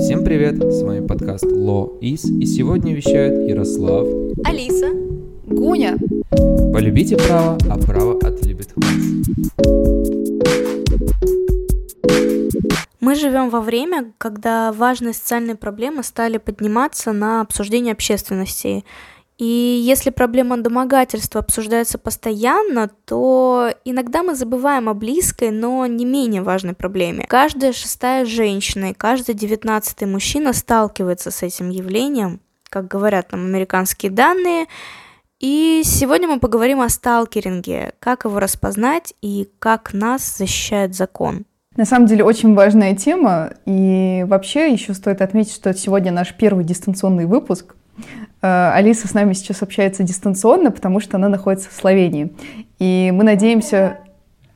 Всем привет, с вами подкаст Ло Из, и сегодня вещают Ярослав, Алиса, Гуня. Полюбите право, а право отлюбит вас. Мы живем во время, когда важные социальные проблемы стали подниматься на обсуждение общественности. И если проблема домогательства обсуждается постоянно, то иногда мы забываем о близкой, но не менее важной проблеме. Каждая шестая женщина и каждый девятнадцатый мужчина сталкивается с этим явлением, как говорят нам американские данные. И сегодня мы поговорим о сталкеринге, как его распознать и как нас защищает закон. На самом деле очень важная тема, и вообще еще стоит отметить, что сегодня наш первый дистанционный выпуск. Э, Алиса с нами сейчас общается дистанционно, потому что она находится в Словении. И мы надеемся...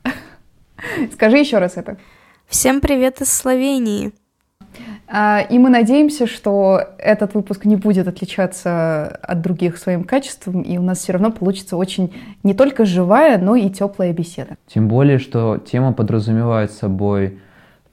Скажи еще раз это. Всем привет из Словении. А, и мы надеемся, что этот выпуск не будет отличаться от других своим качеством, и у нас все равно получится очень не только живая, но и теплая беседа. Тем более, что тема подразумевает собой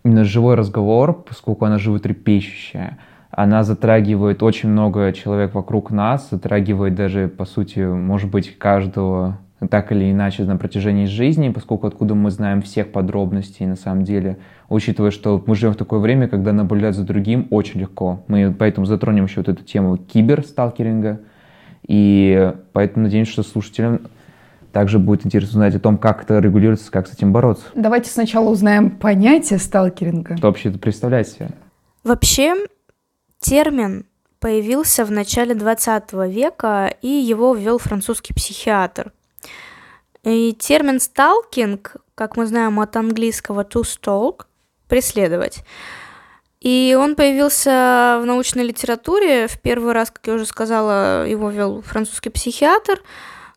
именно живой разговор, поскольку она животрепещущая. Она затрагивает очень много человек вокруг нас, затрагивает даже, по сути, может быть, каждого так или иначе на протяжении жизни, поскольку откуда мы знаем всех подробностей на самом деле, учитывая, что мы живем в такое время, когда наблюдать за другим очень легко. Мы поэтому затронем еще вот эту тему киберсталкеринга, и поэтому надеемся, что слушателям также будет интересно узнать о том, как это регулируется, как с этим бороться. Давайте сначала узнаем понятие сталкеринга. Что вообще это представляет себе? Вообще, термин появился в начале 20 века, и его ввел французский психиатр – и термин «сталкинг», как мы знаем от английского «to stalk», «преследовать», и он появился в научной литературе. В первый раз, как я уже сказала, его вел французский психиатр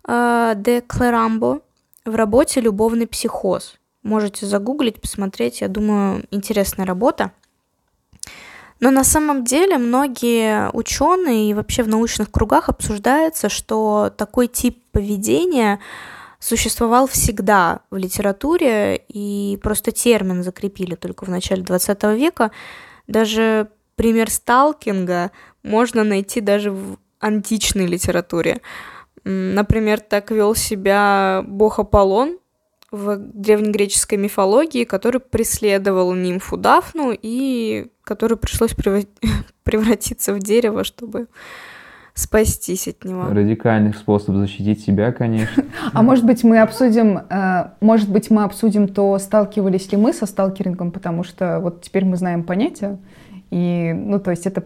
э, де Клерамбо в работе «Любовный психоз». Можете загуглить, посмотреть. Я думаю, интересная работа. Но на самом деле многие ученые и вообще в научных кругах обсуждается, что такой тип поведения существовал всегда в литературе, и просто термин закрепили только в начале 20 века. Даже пример сталкинга можно найти даже в античной литературе. Например, так вел себя бог Аполлон в древнегреческой мифологии, который преследовал нимфу Дафну и который пришлось превратиться в дерево, чтобы спастись от него. Радикальный способ защитить себя, конечно. А может быть мы обсудим, э, может быть мы обсудим то, сталкивались ли мы со сталкерингом, потому что вот теперь мы знаем понятие, и, ну, то есть это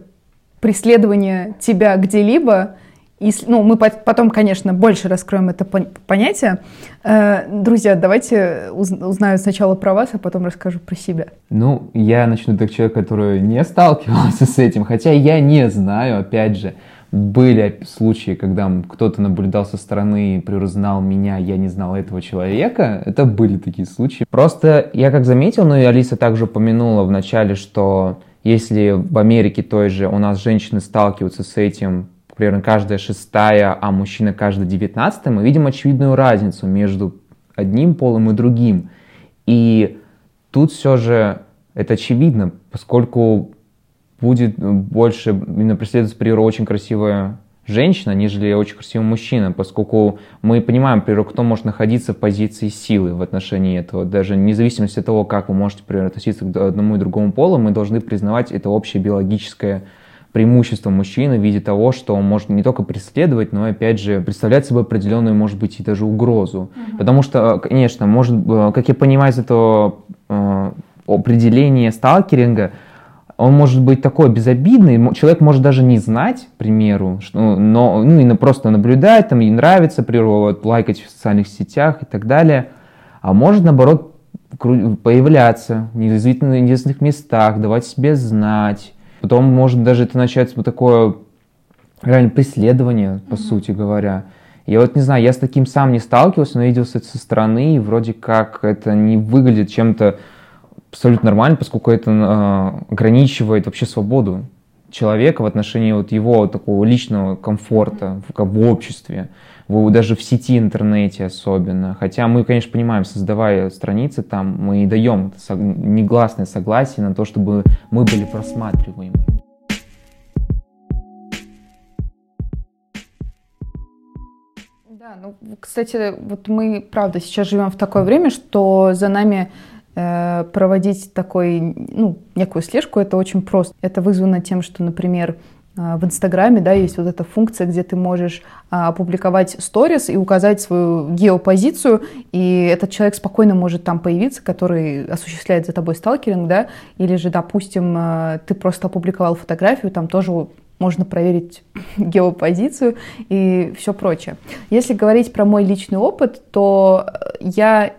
преследование тебя где-либо, и, ну, мы потом, конечно, больше раскроем это понятие. Э, друзья, давайте узнаю сначала про вас, а потом расскажу про себя. Ну, я начну как человек, который не сталкивался с этим, хотя я не знаю, опять же, были случаи, когда кто-то наблюдал со стороны и приузнал меня, я не знал этого человека. Это были такие случаи. Просто я как заметил, ну и Алиса также упомянула в начале, что если в Америке той же у нас женщины сталкиваются с этим примерно каждая шестая, а мужчина каждая девятнадцатая, мы видим очевидную разницу между одним полом и другим. И тут все же это очевидно, поскольку будет больше именно преследовать приору очень красивая женщина, нежели очень красивый мужчина, поскольку мы понимаем, например, кто может находиться в позиции силы в отношении этого. Даже независимо от того, как вы можете, например, относиться к одному и другому полу, мы должны признавать это общее биологическое преимущество мужчины в виде того, что он может не только преследовать, но и, опять же, представлять собой определенную, может быть, и даже угрозу. Mm-hmm. Потому что, конечно, может, как я понимаю из этого э, определения сталкеринга, он может быть такой безобидный, человек может даже не знать, к примеру, что, но ну, и просто наблюдать, там, ей нравится природа, лайкать в социальных сетях и так далее, а может, наоборот, появляться в неизвестных местах, давать себе знать. Потом может даже это начать вот такое реально преследование, по mm-hmm. сути говоря. Я вот не знаю, я с таким сам не сталкивался, но видел это со стороны, и вроде как это не выглядит чем-то абсолютно нормально, поскольку это э, ограничивает вообще свободу человека, в отношении вот его такого личного комфорта в, в обществе, в, даже в сети интернете особенно. Хотя мы, конечно, понимаем, создавая страницы там, мы даем негласное согласие на то, чтобы мы были просматриваемы. Да, ну, кстати, вот мы, правда, сейчас живем в такое время, что за нами проводить такой, ну, некую слежку, это очень просто. Это вызвано тем, что, например, э, в Инстаграме, да, есть вот эта функция, где ты можешь а, опубликовать сторис и указать свою геопозицию, и этот человек спокойно может там появиться, который осуществляет за тобой сталкеринг, да, или же, допустим, э, ты просто опубликовал фотографию, там тоже можно проверить геопозицию и все прочее. Если говорить про мой личный опыт, то я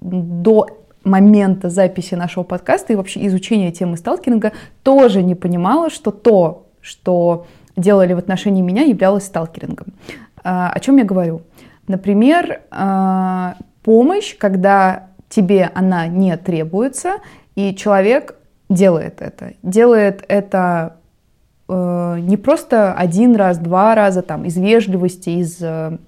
до момента записи нашего подкаста и вообще изучения темы сталкеринга тоже не понимала, что то, что делали в отношении меня, являлось сталкерингом. А, о чем я говорю? Например, а, помощь, когда тебе она не требуется, и человек делает это. Делает это э, не просто один раз, два раза, там, из вежливости, из э,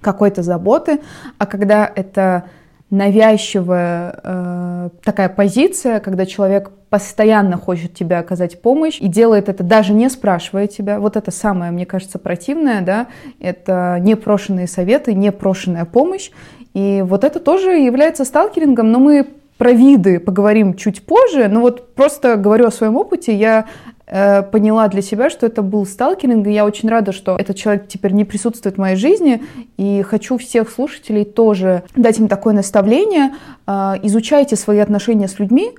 какой-то заботы, а когда это навязчивая э, такая позиция, когда человек постоянно хочет тебе оказать помощь и делает это даже не спрашивая тебя. Вот это самое, мне кажется, противное, да, это непрошенные советы, непрошенная помощь. И вот это тоже является сталкерингом, но мы про виды поговорим чуть позже, но вот просто говорю о своем опыте, я Э, поняла для себя, что это был сталкеринг, и я очень рада, что этот человек теперь не присутствует в моей жизни, и хочу всех слушателей тоже дать им такое наставление. Э, изучайте свои отношения с людьми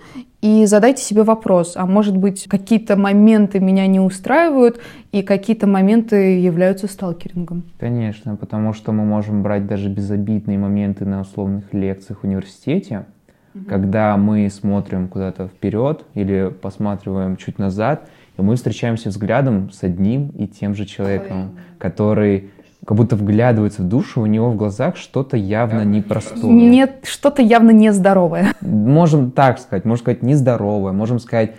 и задайте себе вопрос, а может быть какие-то моменты меня не устраивают, и какие-то моменты являются сталкерингом. Конечно, потому что мы можем брать даже безобидные моменты на условных лекциях в университете, угу. когда мы смотрим куда-то вперед или посматриваем чуть назад, и мы встречаемся взглядом с одним и тем же человеком, который как будто вглядывается в душу, у него в глазах что-то явно непростое. Нет, что-то явно нездоровое. Можем так сказать, можем сказать нездоровое, можем сказать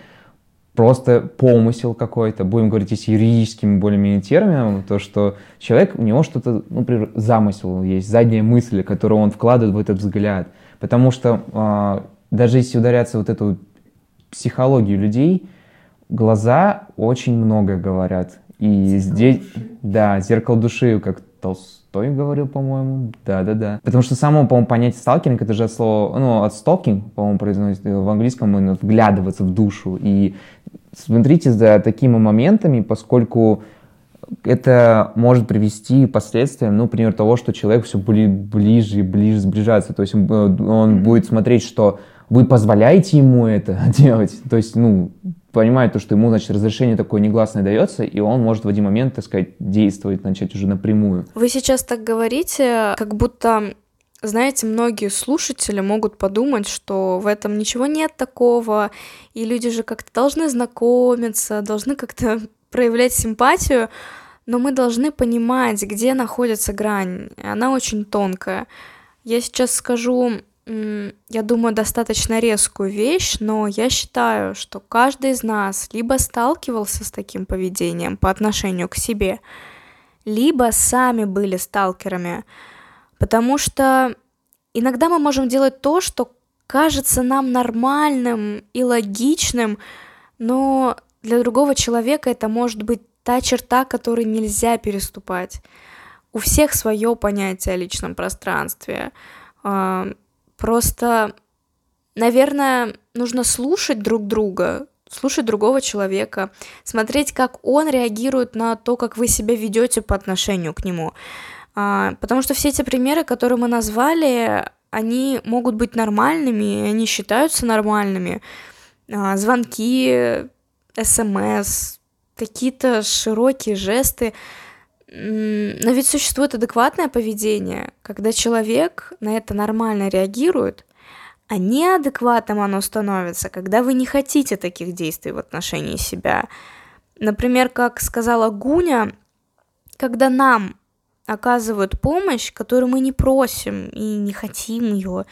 просто помысел какой-то, будем говорить если юридическим более-менее термином, то, что человек, у него что-то, ну, например, замысел есть, задняя мысль, которую он вкладывает в этот взгляд. Потому что э, даже если ударяться вот эту психологию людей, глаза очень много говорят. И здесь, да, зеркало души, как Толстой говорил, по-моему. Да-да-да. Потому что само, по-моему, понятие сталкинг, это же от слова, ну, от stalking, по-моему, произносится в английском, именно вглядываться в душу. И смотрите за такими моментами, поскольку это может привести к последствиям, ну, например, того, что человек все ближе и ближе сближается. То есть он, он будет смотреть, что вы позволяете ему это делать. То есть, ну, понимает то, что ему, значит, разрешение такое негласное дается, и он может в один момент, так сказать, действовать, начать уже напрямую. Вы сейчас так говорите, как будто знаете, многие слушатели могут подумать, что в этом ничего нет такого, и люди же как-то должны знакомиться, должны как-то проявлять симпатию, но мы должны понимать, где находится грань. Она очень тонкая. Я сейчас скажу я думаю, достаточно резкую вещь, но я считаю, что каждый из нас либо сталкивался с таким поведением по отношению к себе, либо сами были сталкерами, потому что иногда мы можем делать то, что кажется нам нормальным и логичным, но для другого человека это может быть та черта, которую нельзя переступать. У всех свое понятие о личном пространстве. Просто, наверное, нужно слушать друг друга, слушать другого человека, смотреть, как он реагирует на то, как вы себя ведете по отношению к нему. А, потому что все эти примеры, которые мы назвали, они могут быть нормальными, они считаются нормальными. А, звонки, смс, какие-то широкие жесты. Но ведь существует адекватное поведение, когда человек на это нормально реагирует, а неадекватным оно становится, когда вы не хотите таких действий в отношении себя. Например, как сказала Гуня, когда нам оказывают помощь, которую мы не просим и не хотим ее,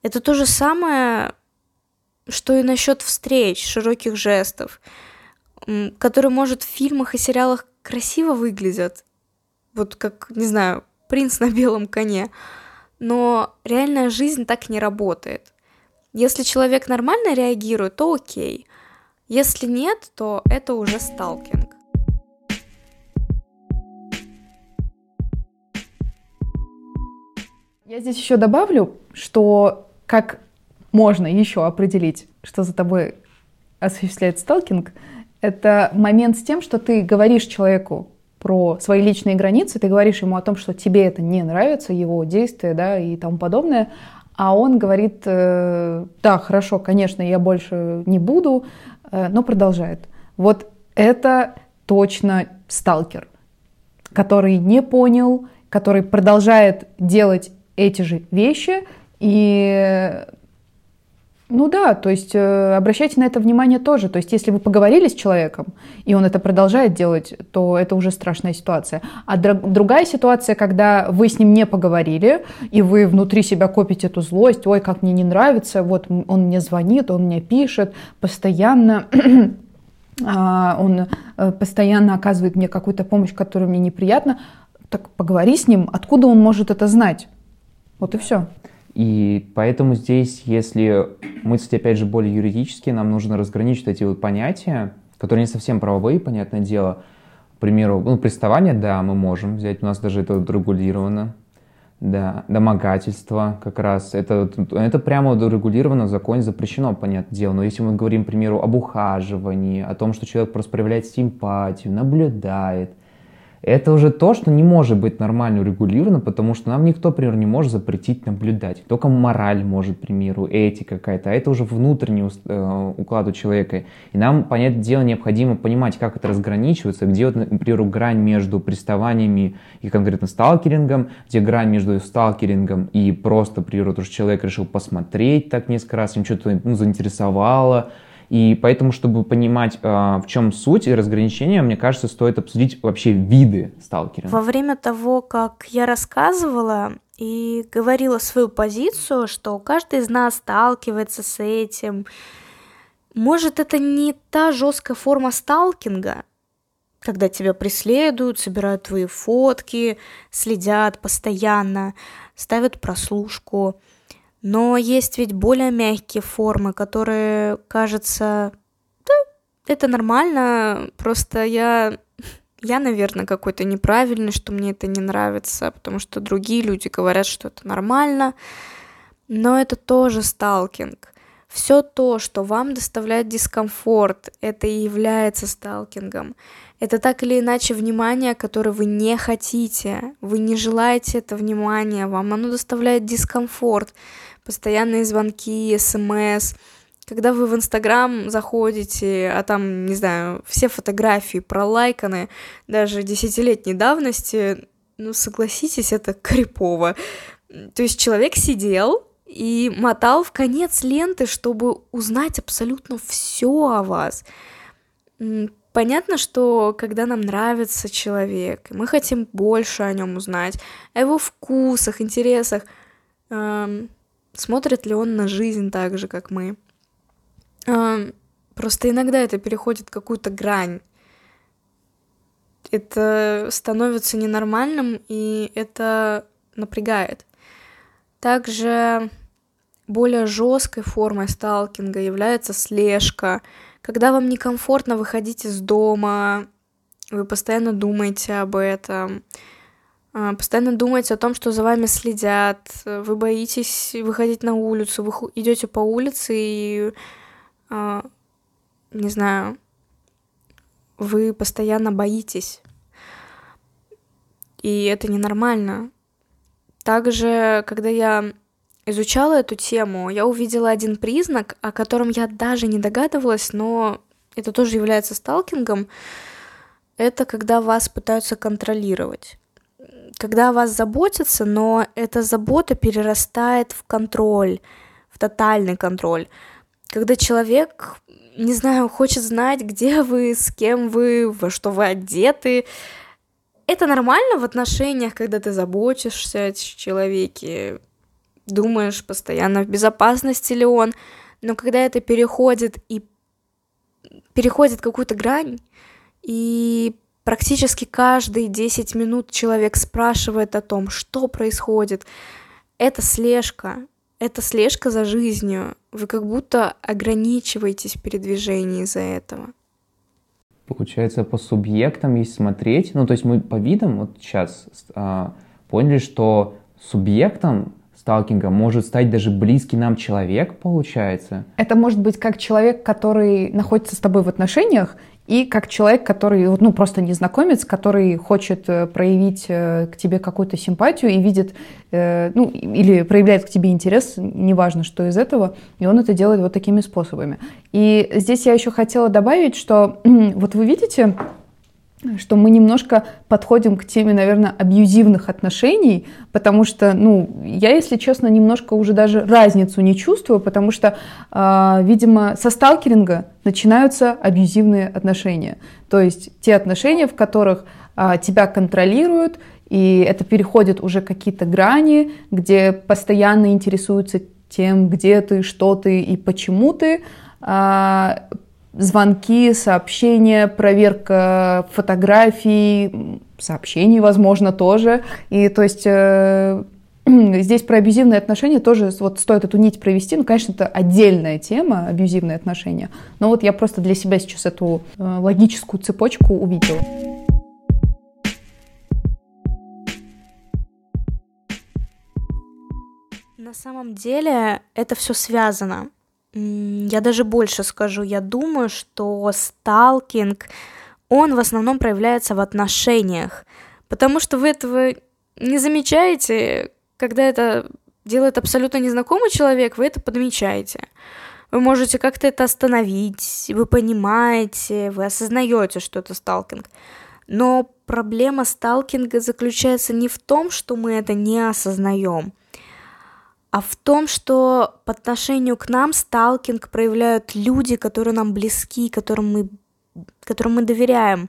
это то же самое, что и насчет встреч, широких жестов, которые, может, в фильмах и сериалах красиво выглядят, вот как, не знаю, принц на белом коне. Но реальная жизнь так не работает. Если человек нормально реагирует, то окей. Если нет, то это уже сталкинг. Я здесь еще добавлю, что как можно еще определить, что за тобой осуществляет сталкинг, это момент с тем, что ты говоришь человеку про свои личные границы, ты говоришь ему о том, что тебе это не нравится, его действия, да, и тому подобное, а он говорит, э, да, хорошо, конечно, я больше не буду, э, но продолжает. Вот это точно сталкер, который не понял, который продолжает делать эти же вещи, и ну да, то есть э, обращайте на это внимание тоже. То есть если вы поговорили с человеком, и он это продолжает делать, то это уже страшная ситуация. А др- другая ситуация, когда вы с ним не поговорили, и вы внутри себя копите эту злость, ой, как мне не нравится, вот он мне звонит, он мне пишет, постоянно а, он э, постоянно оказывает мне какую-то помощь, которая мне неприятна, так поговори с ним, откуда он может это знать. Вот и все. И поэтому здесь, если мыслить, опять же, более юридически, нам нужно разграничить эти вот понятия, которые не совсем правовые, понятное дело. К примеру, ну, приставание, да, мы можем взять, у нас даже это регулировано. Да, домогательство как раз, это, это прямо регулировано в законе, запрещено, понятное дело. Но если мы говорим, к примеру, об ухаживании, о том, что человек просто проявляет симпатию, наблюдает, это уже то, что не может быть нормально урегулировано, потому что нам никто, например, не может запретить наблюдать. Только мораль может, к примеру, этика какая-то, а это уже внутренний э, уклад у человека. И нам, понятное дело, необходимо понимать, как это разграничивается, где, вот, например, грань между приставаниями и конкретно сталкерингом, где грань между сталкерингом и просто, к примеру, то, что человек решил посмотреть так несколько раз, им что-то ну, заинтересовало, и поэтому, чтобы понимать, а, в чем суть и разграничение, мне кажется, стоит обсудить вообще виды сталкеринга. Во время того, как я рассказывала и говорила свою позицию, что каждый из нас сталкивается с этим, может, это не та жесткая форма сталкинга, когда тебя преследуют, собирают твои фотки, следят постоянно, ставят прослушку. Но есть ведь более мягкие формы, которые, кажется, да, это нормально, просто я, я, наверное, какой-то неправильный, что мне это не нравится, потому что другие люди говорят, что это нормально, но это тоже сталкинг. Все то, что вам доставляет дискомфорт, это и является сталкингом. Это так или иначе внимание, которое вы не хотите. Вы не желаете это внимания, вам оно доставляет дискомфорт постоянные звонки, смс. Когда вы в Инстаграм заходите, а там, не знаю, все фотографии пролайканы, даже десятилетней давности, ну, согласитесь, это крипово. То есть человек сидел и мотал в конец ленты, чтобы узнать абсолютно все о вас. Понятно, что когда нам нравится человек, мы хотим больше о нем узнать, о его вкусах, интересах, эм, смотрит ли он на жизнь так же, как мы. Просто иногда это переходит какую-то грань. Это становится ненормальным, и это напрягает. Также более жесткой формой сталкинга является слежка, когда вам некомфортно выходить из дома, вы постоянно думаете об этом, постоянно думаете о том, что за вами следят, вы боитесь выходить на улицу, вы идете по улице и, а, не знаю, вы постоянно боитесь. И это ненормально. Также, когда я изучала эту тему, я увидела один признак, о котором я даже не догадывалась, но это тоже является сталкингом. Это когда вас пытаются контролировать когда о вас заботятся, но эта забота перерастает в контроль, в тотальный контроль. Когда человек, не знаю, хочет знать, где вы, с кем вы, во что вы одеты, это нормально в отношениях, когда ты заботишься о человеке, думаешь постоянно, в безопасности ли он, но когда это переходит и переходит какую-то грань, и Практически каждые 10 минут человек спрашивает о том, что происходит. Это слежка, это слежка за жизнью. Вы как будто ограничиваетесь в передвижении из-за этого. Получается, по субъектам, если смотреть, ну, то есть мы по видам вот сейчас а, поняли, что субъектом сталкинга может стать даже близкий нам человек, получается? Это может быть как человек, который находится с тобой в отношениях, и как человек, который, ну, просто незнакомец, который хочет э, проявить э, к тебе какую-то симпатию и видит, э, ну, или проявляет к тебе интерес, неважно, что из этого, и он это делает вот такими способами. И здесь я еще хотела добавить, что вот вы видите, что мы немножко подходим к теме, наверное, абьюзивных отношений, потому что, ну, я, если честно, немножко уже даже разницу не чувствую, потому что, э, видимо, со сталкеринга начинаются абьюзивные отношения. То есть те отношения, в которых э, тебя контролируют, и это переходит уже какие-то грани, где постоянно интересуются тем, где ты, что ты и почему ты, а, звонки, сообщения, проверка фотографий, сообщений, возможно, тоже. И то есть э, здесь про абьюзивные отношения тоже вот стоит эту нить провести. Ну, конечно, это отдельная тема, абьюзивные отношения. Но вот я просто для себя сейчас эту э, логическую цепочку увидела. На самом деле это все связано. Я даже больше скажу, я думаю, что сталкинг, он в основном проявляется в отношениях, потому что вы этого не замечаете, когда это делает абсолютно незнакомый человек, вы это подмечаете. Вы можете как-то это остановить, вы понимаете, вы осознаете, что это сталкинг. Но проблема сталкинга заключается не в том, что мы это не осознаем, а в том, что по отношению к нам сталкинг проявляют люди, которые нам близки, которым мы, которым мы доверяем.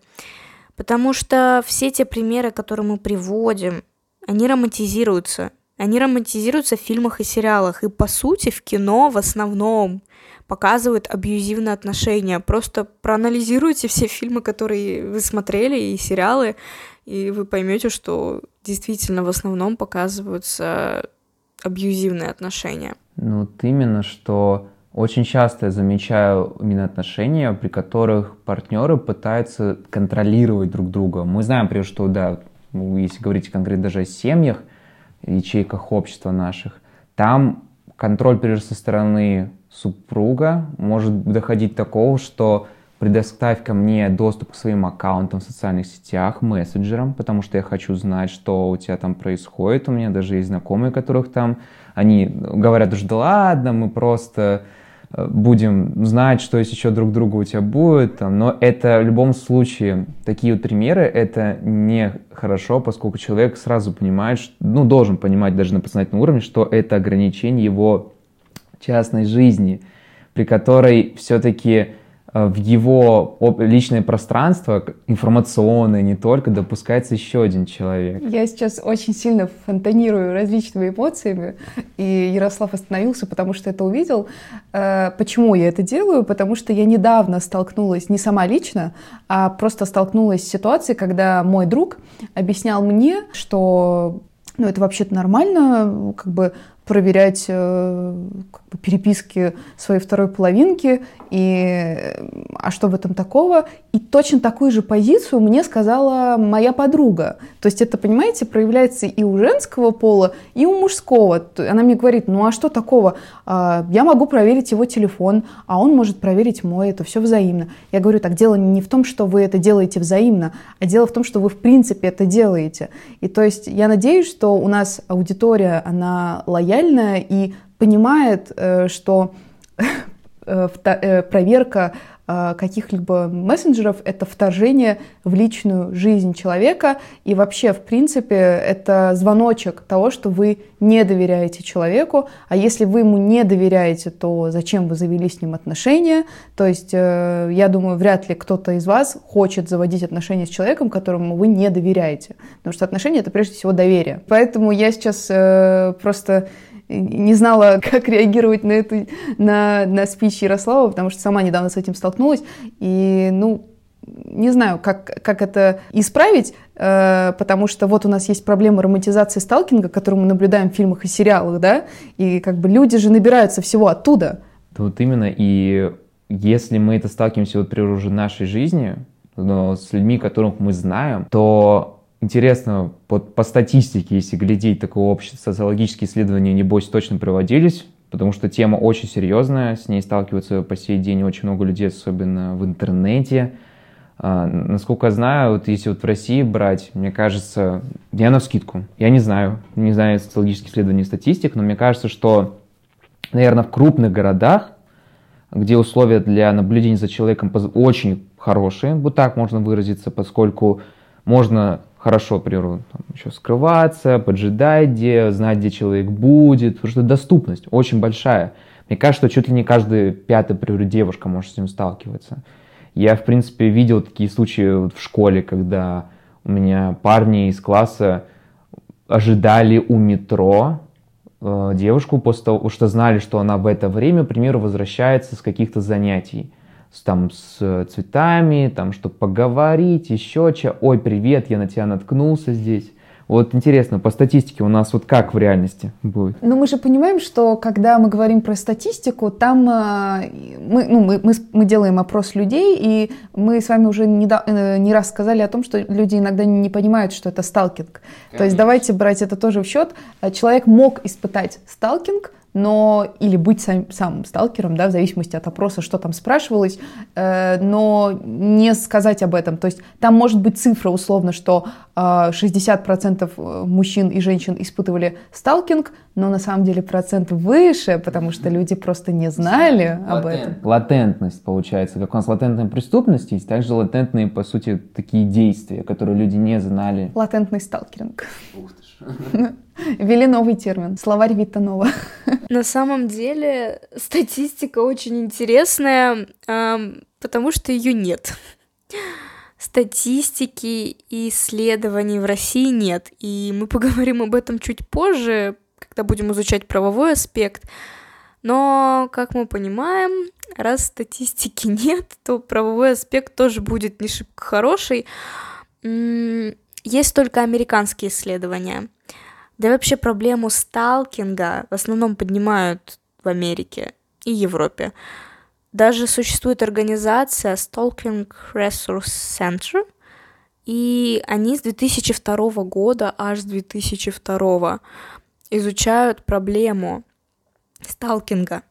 Потому что все те примеры, которые мы приводим, они романтизируются. Они романтизируются в фильмах и сериалах. И по сути в кино в основном показывают абьюзивные отношения. Просто проанализируйте все фильмы, которые вы смотрели, и сериалы, и вы поймете, что действительно в основном показываются абьюзивные отношения? Ну, вот именно, что очень часто я замечаю именно отношения, при которых партнеры пытаются контролировать друг друга. Мы знаем, например, что, да, ну, если говорить конкретно даже о семьях, ячейках общества наших, там контроль, прежде со стороны супруга может доходить до такого, что предоставь ко мне доступ к своим аккаунтам в социальных сетях, мессенджерам, потому что я хочу знать, что у тебя там происходит. У меня даже есть знакомые, которых там, они говорят уже, да ладно, мы просто э, будем знать, что если еще друг друга у тебя будет. Но это в любом случае, такие вот примеры, это не хорошо, поскольку человек сразу понимает, ну, должен понимать даже на подсознательном уровне, что это ограничение его частной жизни, при которой все-таки в его личное пространство, информационное не только, допускается еще один человек. Я сейчас очень сильно фонтанирую различными эмоциями, и Ярослав остановился, потому что это увидел. Э, почему я это делаю? Потому что я недавно столкнулась, не сама лично, а просто столкнулась с ситуацией, когда мой друг объяснял мне, что ну, это вообще-то нормально, как бы проверять э, как бы, переписки своей второй половинки, и а что в этом такого? И точно такую же позицию мне сказала моя подруга. То есть это, понимаете, проявляется и у женского пола, и у мужского. Она мне говорит, ну а что такого? А, я могу проверить его телефон, а он может проверить мой, это все взаимно. Я говорю, так дело не в том, что вы это делаете взаимно, а дело в том, что вы в принципе это делаете. И то есть я надеюсь, что у нас аудитория, она лояльна, лояльная и понимает, э, что э, э, проверка каких-либо мессенджеров — это вторжение в личную жизнь человека, и вообще, в принципе, это звоночек того, что вы не доверяете человеку, а если вы ему не доверяете, то зачем вы завели с ним отношения? То есть, я думаю, вряд ли кто-то из вас хочет заводить отношения с человеком, которому вы не доверяете, потому что отношения — это прежде всего доверие. Поэтому я сейчас просто не знала, как реагировать на эту, на, на спич Ярослава, потому что сама недавно с этим столкнулась. И, ну, не знаю, как, как это исправить, э, потому что вот у нас есть проблема романтизации сталкинга, которую мы наблюдаем в фильмах и сериалах, да, и как бы люди же набираются всего оттуда. Вот именно, и если мы это сталкиваемся вот при уже нашей жизни, но с людьми, которых мы знаем, то интересно, под, по статистике, если глядеть, такое общее социологические исследования, небось, точно проводились, потому что тема очень серьезная, с ней сталкиваются по сей день очень много людей, особенно в интернете. А, насколько я знаю, вот если вот в России брать, мне кажется, я на скидку, я не знаю, не знаю социологических исследований статистик, но мне кажется, что, наверное, в крупных городах, где условия для наблюдения за человеком очень хорошие, вот так можно выразиться, поскольку можно хорошо, к примеру, там, еще скрываться, поджидать где, знать, где человек будет, потому что доступность очень большая. Мне кажется, что чуть ли не каждая пятая, например, девушка может с ним сталкиваться. Я, в принципе, видел такие случаи вот в школе, когда у меня парни из класса ожидали у метро э, девушку после того, что знали, что она в это время, к примеру, возвращается с каких-то занятий там с цветами, там, чтобы поговорить, еще что. Ой, привет, я на тебя наткнулся здесь. Вот интересно, по статистике у нас вот как в реальности будет? Ну, мы же понимаем, что когда мы говорим про статистику, там э, мы, ну, мы, мы, мы делаем опрос людей, и мы с вами уже не, э, не раз сказали о том, что люди иногда не понимают, что это сталкинг. Конечно. То есть давайте брать это тоже в счет. Человек мог испытать сталкинг, но или быть сам, самым сталкером, да, в зависимости от опроса, что там спрашивалось, э, но не сказать об этом. То есть там может быть цифра условно, что э, 60% э, мужчин и женщин испытывали сталкинг, но на самом деле процент выше, потому что люди просто не знали Латент. об этом. Латентность получается, как у нас латентная преступность есть, также латентные, по сути, такие действия, которые люди не знали. Латентный сталкеринг. Ух ты. Ввели новый термин. Словарь Витанова. На самом деле статистика очень интересная, потому что ее нет. Статистики и исследований в России нет. И мы поговорим об этом чуть позже, когда будем изучать правовой аспект. Но, как мы понимаем, раз статистики нет, то правовой аспект тоже будет не шибко хороший. Есть только американские исследования — да и вообще проблему сталкинга в основном поднимают в Америке и Европе. Даже существует организация Stalking Resource Center, и они с 2002 года аж с 2002 изучают проблему сталкинга.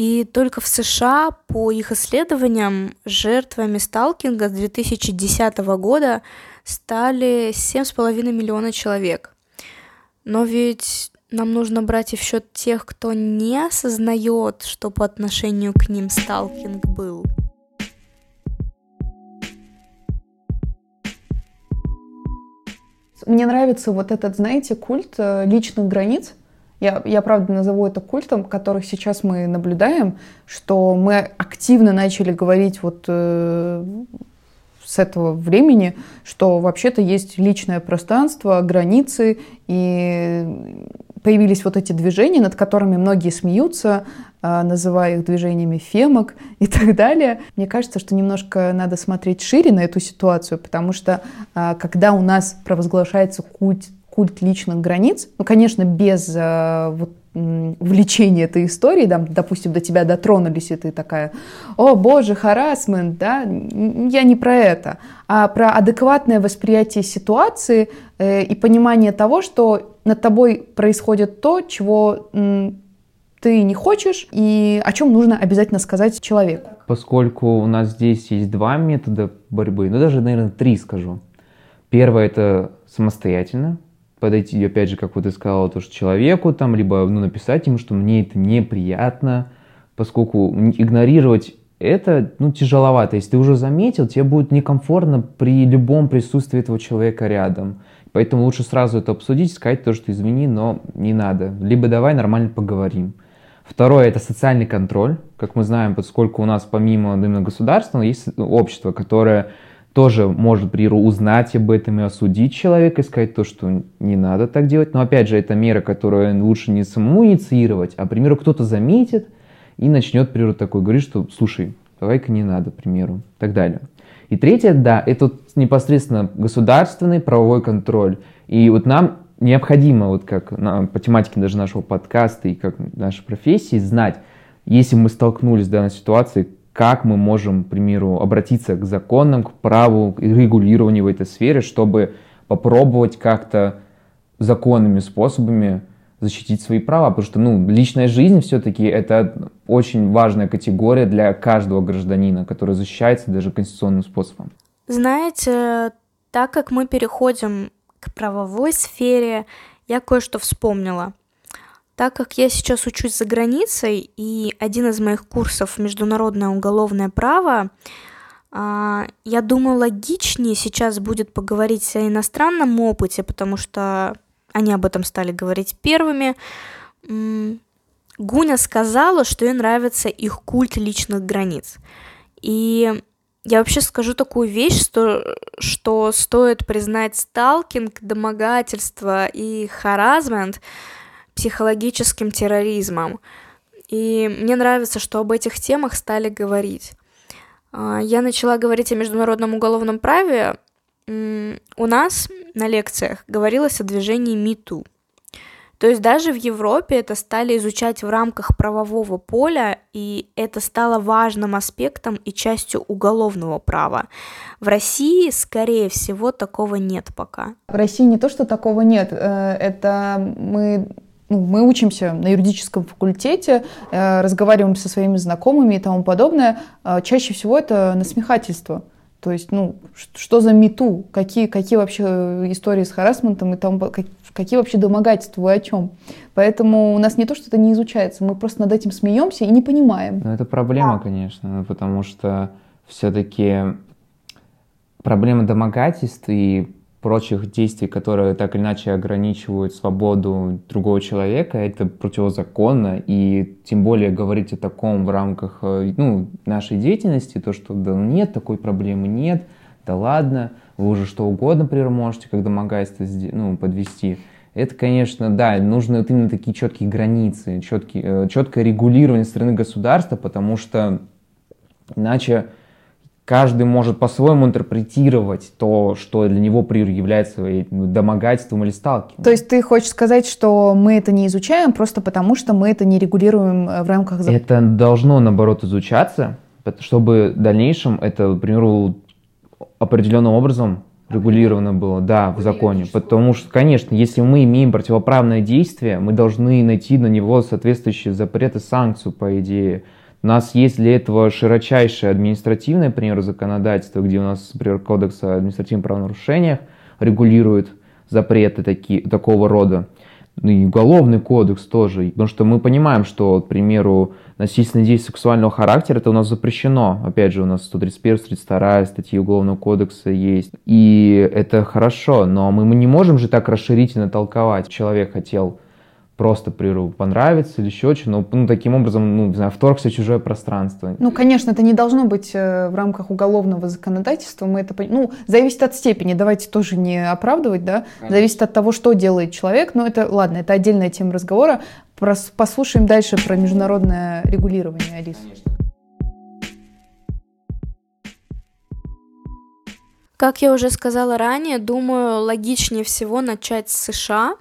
И только в США, по их исследованиям, жертвами сталкинга с 2010 года стали 7,5 миллиона человек. Но ведь нам нужно брать и в счет тех, кто не осознает, что по отношению к ним сталкинг был. Мне нравится вот этот, знаете, культ э, личных границ. Я, я правда назову это культом, который сейчас мы наблюдаем, что мы активно начали говорить вот э, с этого времени, что вообще-то есть личное пространство, границы, и появились вот эти движения, над которыми многие смеются, а, называя их движениями фемок и так далее. Мне кажется, что немножко надо смотреть шире на эту ситуацию, потому что а, когда у нас провозглашается культ, культ личных границ, ну, конечно, без а, вот влечение этой истории, да, допустим, до тебя дотронулись, и ты такая, о боже, харасмент, да, я не про это, а про адекватное восприятие ситуации э, и понимание того, что над тобой происходит то, чего м, ты не хочешь, и о чем нужно обязательно сказать человеку. Поскольку у нас здесь есть два метода борьбы, ну даже, наверное, три скажу. Первое – это самостоятельно, подойти, опять же, как вот ты сказала, то, что человеку там, либо ну, написать ему, что мне это неприятно, поскольку игнорировать это ну, тяжеловато. Если ты уже заметил, тебе будет некомфортно при любом присутствии этого человека рядом. Поэтому лучше сразу это обсудить, сказать то, что извини, но не надо. Либо давай нормально поговорим. Второе – это социальный контроль. Как мы знаем, поскольку у нас помимо именно государства есть общество, которое тоже может, при узнать об этом и осудить человека и сказать то, что не надо так делать. Но опять же, это мера, которую лучше не самому инициировать, а, к примеру, кто-то заметит и начнет, к такой говорить, что слушай, давай-ка не надо, к примеру, и так далее. И третье, да, это непосредственно государственный правовой контроль. И вот нам необходимо, вот как на, по тематике даже нашего подкаста и как нашей профессии, знать, если мы столкнулись с данной ситуацией, как мы можем, к примеру, обратиться к законам, к праву, к регулированию в этой сфере, чтобы попробовать как-то законными способами защитить свои права, потому что, ну, личная жизнь все-таки это очень важная категория для каждого гражданина, который защищается даже конституционным способом. Знаете, так как мы переходим к правовой сфере, я кое-что вспомнила. Так как я сейчас учусь за границей, и один из моих курсов «Международное уголовное право», а, я думаю, логичнее сейчас будет поговорить о иностранном опыте, потому что они об этом стали говорить первыми. Гуня сказала, что ей нравится их культ личных границ. И я вообще скажу такую вещь, что, что стоит признать сталкинг, домогательство и харазмент психологическим терроризмом. И мне нравится, что об этих темах стали говорить. А, я начала говорить о международном уголовном праве у нас на лекциях говорилось о движении МИТУ. То есть даже в Европе это стали изучать в рамках правового поля, и это стало важным аспектом и частью уголовного права. В России, скорее всего, такого нет пока. В России не то, что такого нет, э, это мы ну, мы учимся на юридическом факультете, э, разговариваем со своими знакомыми и тому подобное. Э, чаще всего это насмехательство. То есть, ну, что за мету? Какие, какие вообще истории с харасментом и там, какие вообще домогательства, вы о чем? Поэтому у нас не то, что это не изучается, мы просто над этим смеемся и не понимаем. Ну, это проблема, конечно, потому что все-таки проблема домогательств и прочих действий, которые так или иначе ограничивают свободу другого человека, это противозаконно, и тем более говорить о таком в рамках э, ну, нашей деятельности, то, что да нет, такой проблемы нет, да ладно, вы уже что угодно, например, можете как домогательство ну, подвести. Это, конечно, да, нужны вот именно такие четкие границы, четкие, э, четкое регулирование стороны государства, потому что иначе каждый может по-своему интерпретировать то, что для него является домогательством или сталкиванием. То есть ты хочешь сказать, что мы это не изучаем просто потому, что мы это не регулируем э, в рамках закона? Это должно, наоборот, изучаться, чтобы в дальнейшем это, к примеру, определенным образом регулировано было, да, в законе. Потому что, конечно, если мы имеем противоправное действие, мы должны найти на него соответствующие запреты, санкцию, по идее. У нас есть для этого широчайшее административное, например, законодательство, где у нас, например, кодекс о административных правонарушениях регулирует запреты такие, такого рода. Ну и уголовный кодекс тоже. Потому что мы понимаем, что, к примеру, насильственные действия сексуального характера, это у нас запрещено. Опять же, у нас 131, 132 статьи Уголовного кодекса есть. И это хорошо, но мы, мы не можем же так расширительно толковать. Человек хотел просто, к понравится или еще что но ну, таким образом, ну, не знаю, вторгся в чужое пространство. Ну, конечно, это не должно быть э, в рамках уголовного законодательства, мы это, ну, зависит от степени, давайте тоже не оправдывать, да, конечно. зависит от того, что делает человек, но это, ладно, это отдельная тема разговора, послушаем дальше про международное регулирование, Алис. Конечно. Как я уже сказала ранее, думаю, логичнее всего начать с США,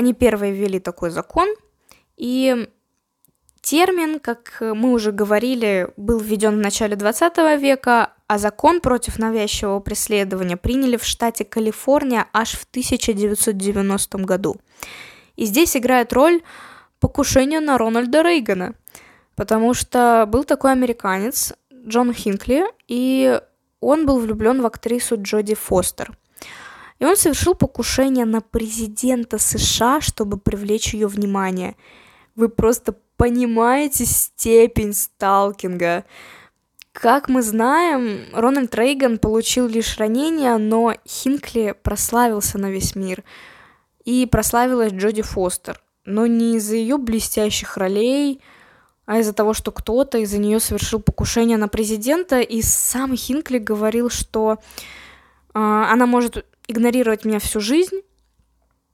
они первые ввели такой закон, и термин, как мы уже говорили, был введен в начале 20 века, а закон против навязчивого преследования приняли в штате Калифорния аж в 1990 году. И здесь играет роль покушение на Рональда Рейгана, потому что был такой американец Джон Хинкли, и он был влюблен в актрису Джоди Фостер. И он совершил покушение на президента США, чтобы привлечь ее внимание. Вы просто понимаете степень сталкинга. Как мы знаем, Рональд Рейган получил лишь ранения, но Хинкли прославился на весь мир. И прославилась Джоди Фостер. Но не из-за ее блестящих ролей, а из-за того, что кто-то из-за нее совершил покушение на президента, и сам Хинкли говорил, что э, она может игнорировать меня всю жизнь,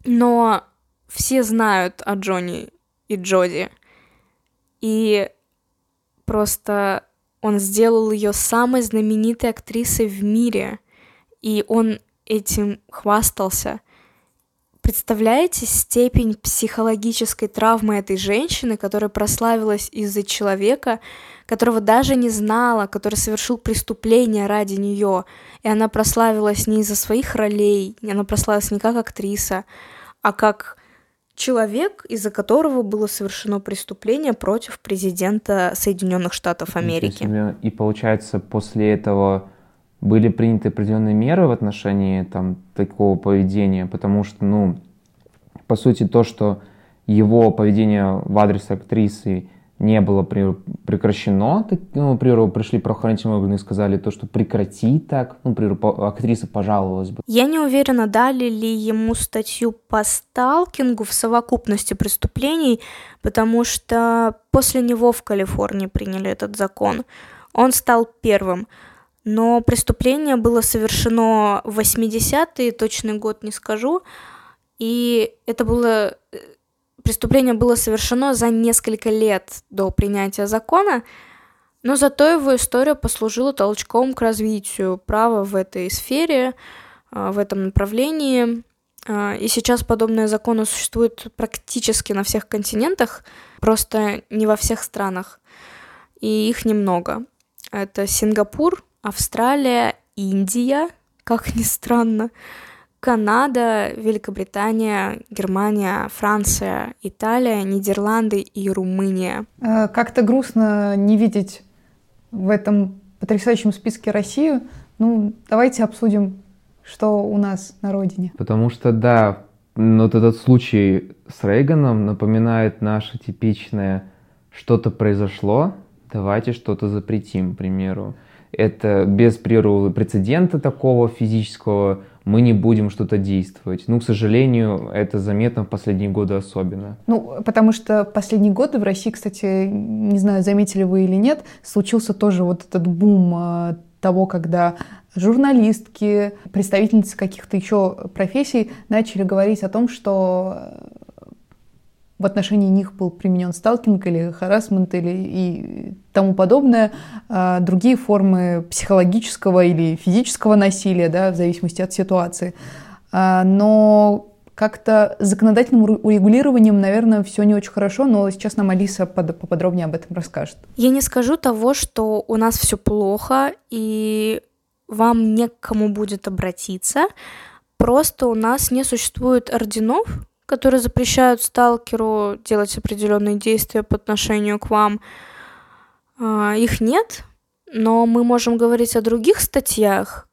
но все знают о Джонни и Джоди. И просто он сделал ее самой знаменитой актрисой в мире, и он этим хвастался. Представляете степень психологической травмы этой женщины, которая прославилась из-за человека, которого даже не знала, который совершил преступление ради нее, и она прославилась не из-за своих ролей, она прославилась не как актриса, а как человек, из-за которого было совершено преступление против президента Соединенных Штатов Америки. И получается, после этого были приняты определенные меры в отношении там, такого поведения, потому что, ну, по сути, то, что его поведение в адрес актрисы не было прекращено, так, ну, например, пришли правоохранительные органы и сказали то, что прекрати так, ну, например, актриса пожаловалась бы. Я не уверена, дали ли ему статью по сталкингу в совокупности преступлений, потому что после него в Калифорнии приняли этот закон. Он стал первым. Но преступление было совершено в 80-е, точный год не скажу, и это было э, преступление было совершено за несколько лет до принятия закона, но зато его история послужила толчком к развитию права в этой сфере, а, в этом направлении. А, и сейчас подобные законы существуют практически на всех континентах, просто не во всех странах. И их немного. Это Сингапур, Австралия, Индия, как ни странно, Канада, Великобритания, Германия, Франция, Италия, Нидерланды и Румыния. Э, как-то грустно не видеть в этом потрясающем списке Россию. Ну, давайте обсудим, что у нас на родине. Потому что, да, вот этот случай с Рейганом напоминает наше типичное «что-то произошло, давайте что-то запретим», к примеру. Это без прецедента такого физического мы не будем что-то действовать. Ну, к сожалению, это заметно в последние годы особенно. Ну, потому что последние годы в России, кстати, не знаю, заметили вы или нет, случился тоже вот этот бум э, того, когда журналистки, представительницы каких-то еще профессий начали говорить о том, что в отношении них был применен сталкинг или харасмент или и тому подобное, а другие формы психологического или физического насилия, да, в зависимости от ситуации. А, но как-то законодательным урегулированием, наверное, все не очень хорошо, но сейчас нам Алиса под, поподробнее об этом расскажет. Я не скажу того, что у нас все плохо, и вам не к кому будет обратиться. Просто у нас не существует орденов, которые запрещают сталкеру делать определенные действия по отношению к вам. А, их нет, но мы можем говорить о других статьях,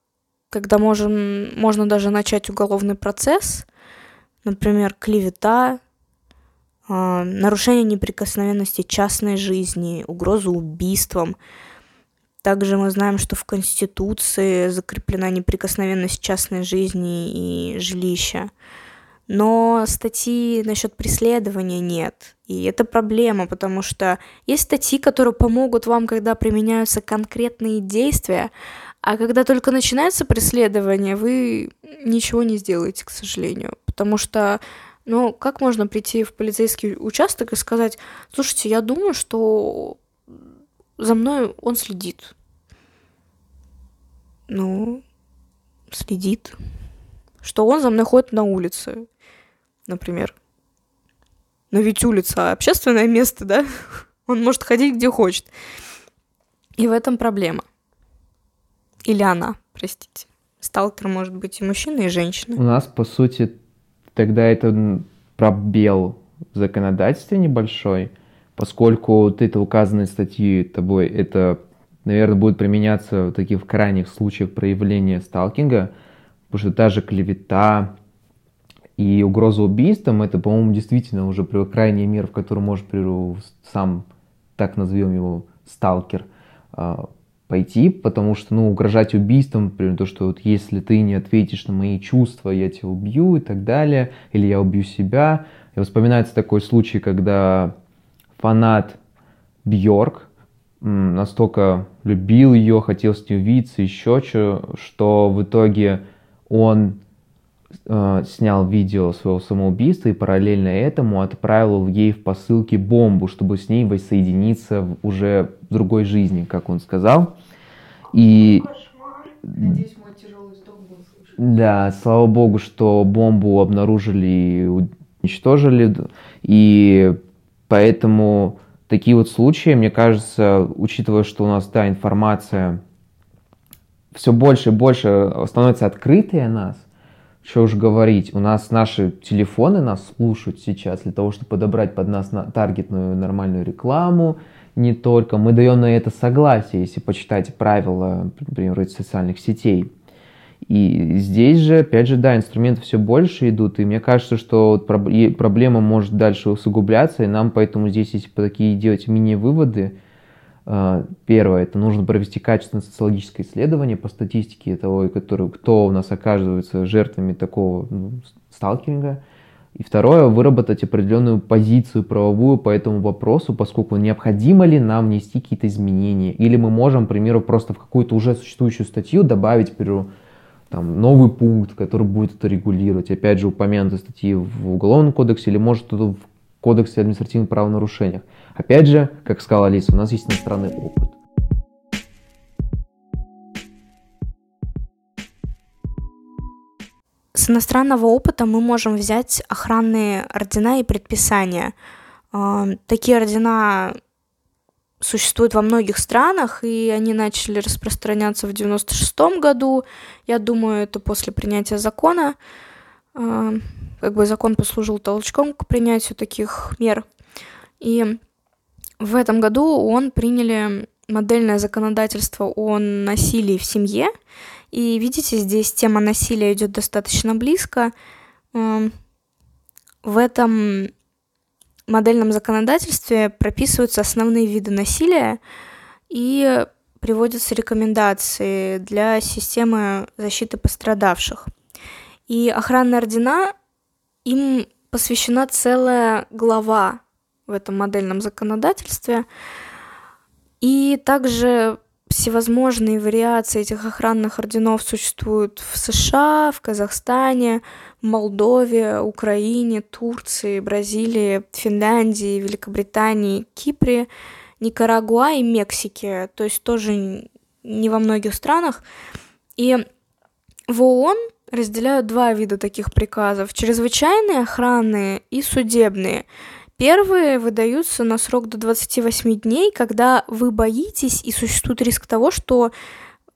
когда можем, можно даже начать уголовный процесс, например, клевета, а, нарушение неприкосновенности частной жизни, угрозу убийством. Также мы знаем, что в Конституции закреплена неприкосновенность частной жизни и жилища но статьи насчет преследования нет. И это проблема, потому что есть статьи, которые помогут вам, когда применяются конкретные действия, а когда только начинается преследование, вы ничего не сделаете, к сожалению. Потому что, ну, как можно прийти в полицейский участок и сказать, слушайте, я думаю, что за мной он следит. Ну, следит. Что он за мной ходит на улице например. Но ведь улица общественное место, да? Он может ходить где хочет. И в этом проблема. Или она, простите. Сталкер может быть и мужчина, и женщина. У нас, по сути, тогда это пробел в законодательстве небольшой, поскольку вот это указанные статьи тобой, это, наверное, будет применяться в таких крайних случаях проявления сталкинга, потому что та же клевета, и угроза убийством это, по-моему, действительно уже крайняя мера, в которую может сам, так назовем его, сталкер, а, пойти, потому что, ну, угрожать убийством, например, то, что вот если ты не ответишь на мои чувства, я тебя убью и так далее, или я убью себя. И вспоминается такой случай, когда фанат Бьорк настолько любил ее, хотел с ней увидеться, еще что, что в итоге он э, снял видео своего самоубийства и параллельно этому отправил ей в посылке бомбу, чтобы с ней воссоединиться в, уже в другой жизни, как он сказал. И... Надеюсь. Да, слава богу, что бомбу обнаружили и уничтожили. И поэтому такие вот случаи, мне кажется, учитывая, что у нас, да, информация все больше и больше становится открытой о нас, что уж говорить, у нас наши телефоны нас слушают сейчас для того, чтобы подобрать под нас таргетную нормальную рекламу, не только. Мы даем на это согласие, если почитать правила, например, социальных сетей. И здесь же, опять же, да, инструменты все больше идут, и мне кажется, что проблема может дальше усугубляться, и нам поэтому здесь, если такие делать мини-выводы, Первое, это нужно провести качественное социологическое исследование по статистике того, который, кто у нас оказывается жертвами такого ну, сталкинга. И второе, выработать определенную позицию правовую по этому вопросу, поскольку необходимо ли нам внести какие-то изменения. Или мы можем, к примеру, просто в какую-то уже существующую статью добавить, к примеру, там, новый пункт, который будет это регулировать. Опять же, упомянуты статьи в Уголовном кодексе или может в Кодексе административных правонарушениях. Опять же, как сказала Алиса, у нас есть иностранный опыт. С иностранного опыта мы можем взять охранные ордена и предписания. А, такие ордена существуют во многих странах, и они начали распространяться в 96 году. Я думаю, это после принятия закона. А, как бы закон послужил толчком к принятию таких мер. И в этом году он приняли модельное законодательство о насилии в семье. И видите, здесь тема насилия идет достаточно близко. Эм, в этом модельном законодательстве прописываются основные виды насилия и приводятся рекомендации для системы защиты пострадавших. И охранные ордена, им посвящена целая глава в этом модельном законодательстве. И также всевозможные вариации этих охранных орденов существуют в США, в Казахстане, Молдове, Украине, Турции, Бразилии, Финляндии, Великобритании, Кипре, Никарагуа и Мексике, то есть тоже не во многих странах. И в ООН разделяют два вида таких приказов – чрезвычайные охранные и судебные – Первые выдаются на срок до 28 дней, когда вы боитесь и существует риск того, что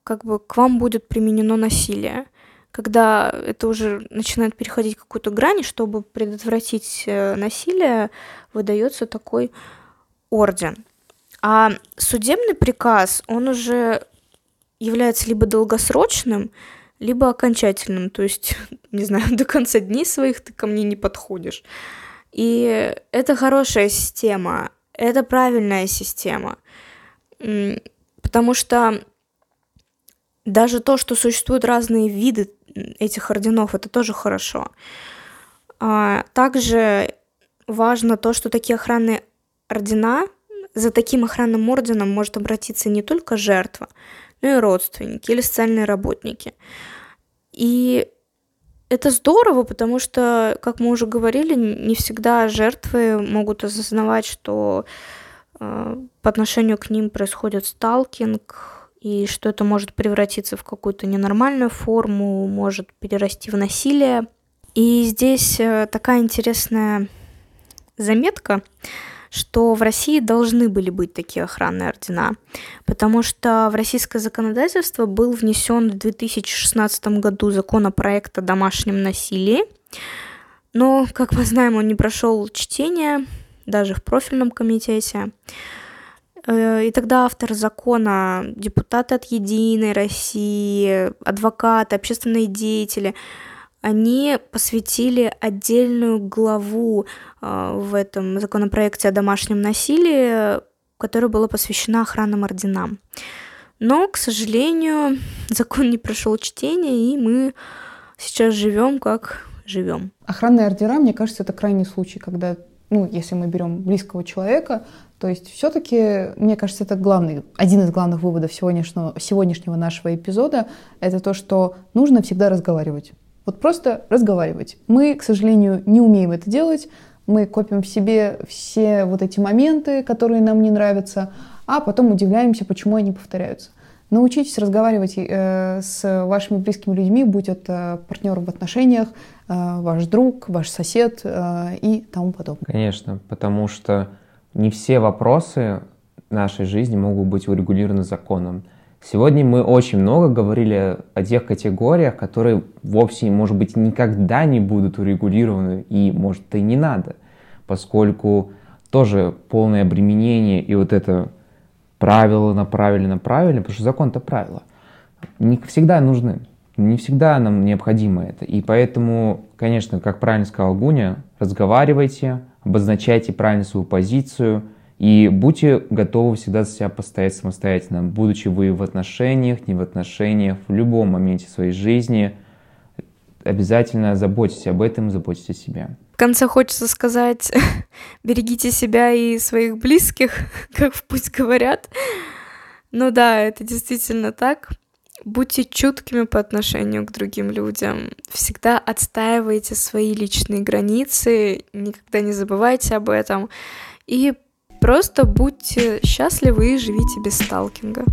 как бы к вам будет применено насилие. Когда это уже начинает переходить какую-то грань, чтобы предотвратить э, насилие, выдается такой орден. А судебный приказ, он уже является либо долгосрочным, либо окончательным. То есть, не знаю, до конца дней своих ты ко мне не подходишь. И это хорошая система, это правильная система. Потому что даже то, что существуют разные виды этих орденов, это тоже хорошо. А также важно то, что такие охранные ордена, за таким охранным орденом может обратиться не только жертва, но и родственники или социальные работники. И это здорово, потому что, как мы уже говорили, не всегда жертвы могут осознавать, что э, по отношению к ним происходит сталкинг, и что это может превратиться в какую-то ненормальную форму, может перерасти в насилие. И здесь э, такая интересная заметка что в России должны были быть такие охранные ордена, потому что в российское законодательство был внесен в 2016 году законопроект о домашнем насилии, но, как мы знаем, он не прошел чтение даже в профильном комитете. Э, и тогда автор закона, депутаты от Единой России, адвокаты, общественные деятели – они посвятили отдельную главу э, в этом законопроекте о домашнем насилии, которая была посвящена охранным орденам. Но, к сожалению, закон не прошел чтение, и мы сейчас живем как живем. Охранные ордера, мне кажется, это крайний случай, когда, ну, если мы берем близкого человека, то есть все-таки, мне кажется, это главный, один из главных выводов сегодняшнего, сегодняшнего нашего эпизода, это то, что нужно всегда разговаривать. Вот просто разговаривать. Мы, к сожалению, не умеем это делать. Мы копим в себе все вот эти моменты, которые нам не нравятся, а потом удивляемся, почему они повторяются. Научитесь разговаривать э, с вашими близкими людьми, будь это партнер в отношениях, э, ваш друг, ваш сосед э, и тому подобное. Конечно, потому что не все вопросы нашей жизни могут быть урегулированы законом. Сегодня мы очень много говорили о тех категориях, которые вовсе, может быть, никогда не будут урегулированы, и, может, и не надо, поскольку тоже полное обременение и вот это правила направили, направили, потому что закон это правила. Не всегда нужны, не всегда нам необходимо это. И поэтому, конечно, как правильно сказал Гуня, разговаривайте, обозначайте правильно свою позицию и будьте готовы всегда за себя постоять самостоятельно, будучи вы в отношениях, не в отношениях, в любом моменте своей жизни. Обязательно заботьтесь об этом, заботьтесь о себе. В конце хочется сказать, берегите себя и своих близких, как в путь говорят. Ну да, это действительно так. Будьте чуткими по отношению к другим людям. Всегда отстаивайте свои личные границы, никогда не забывайте об этом. И просто будьте счастливы и живите без сталкинга.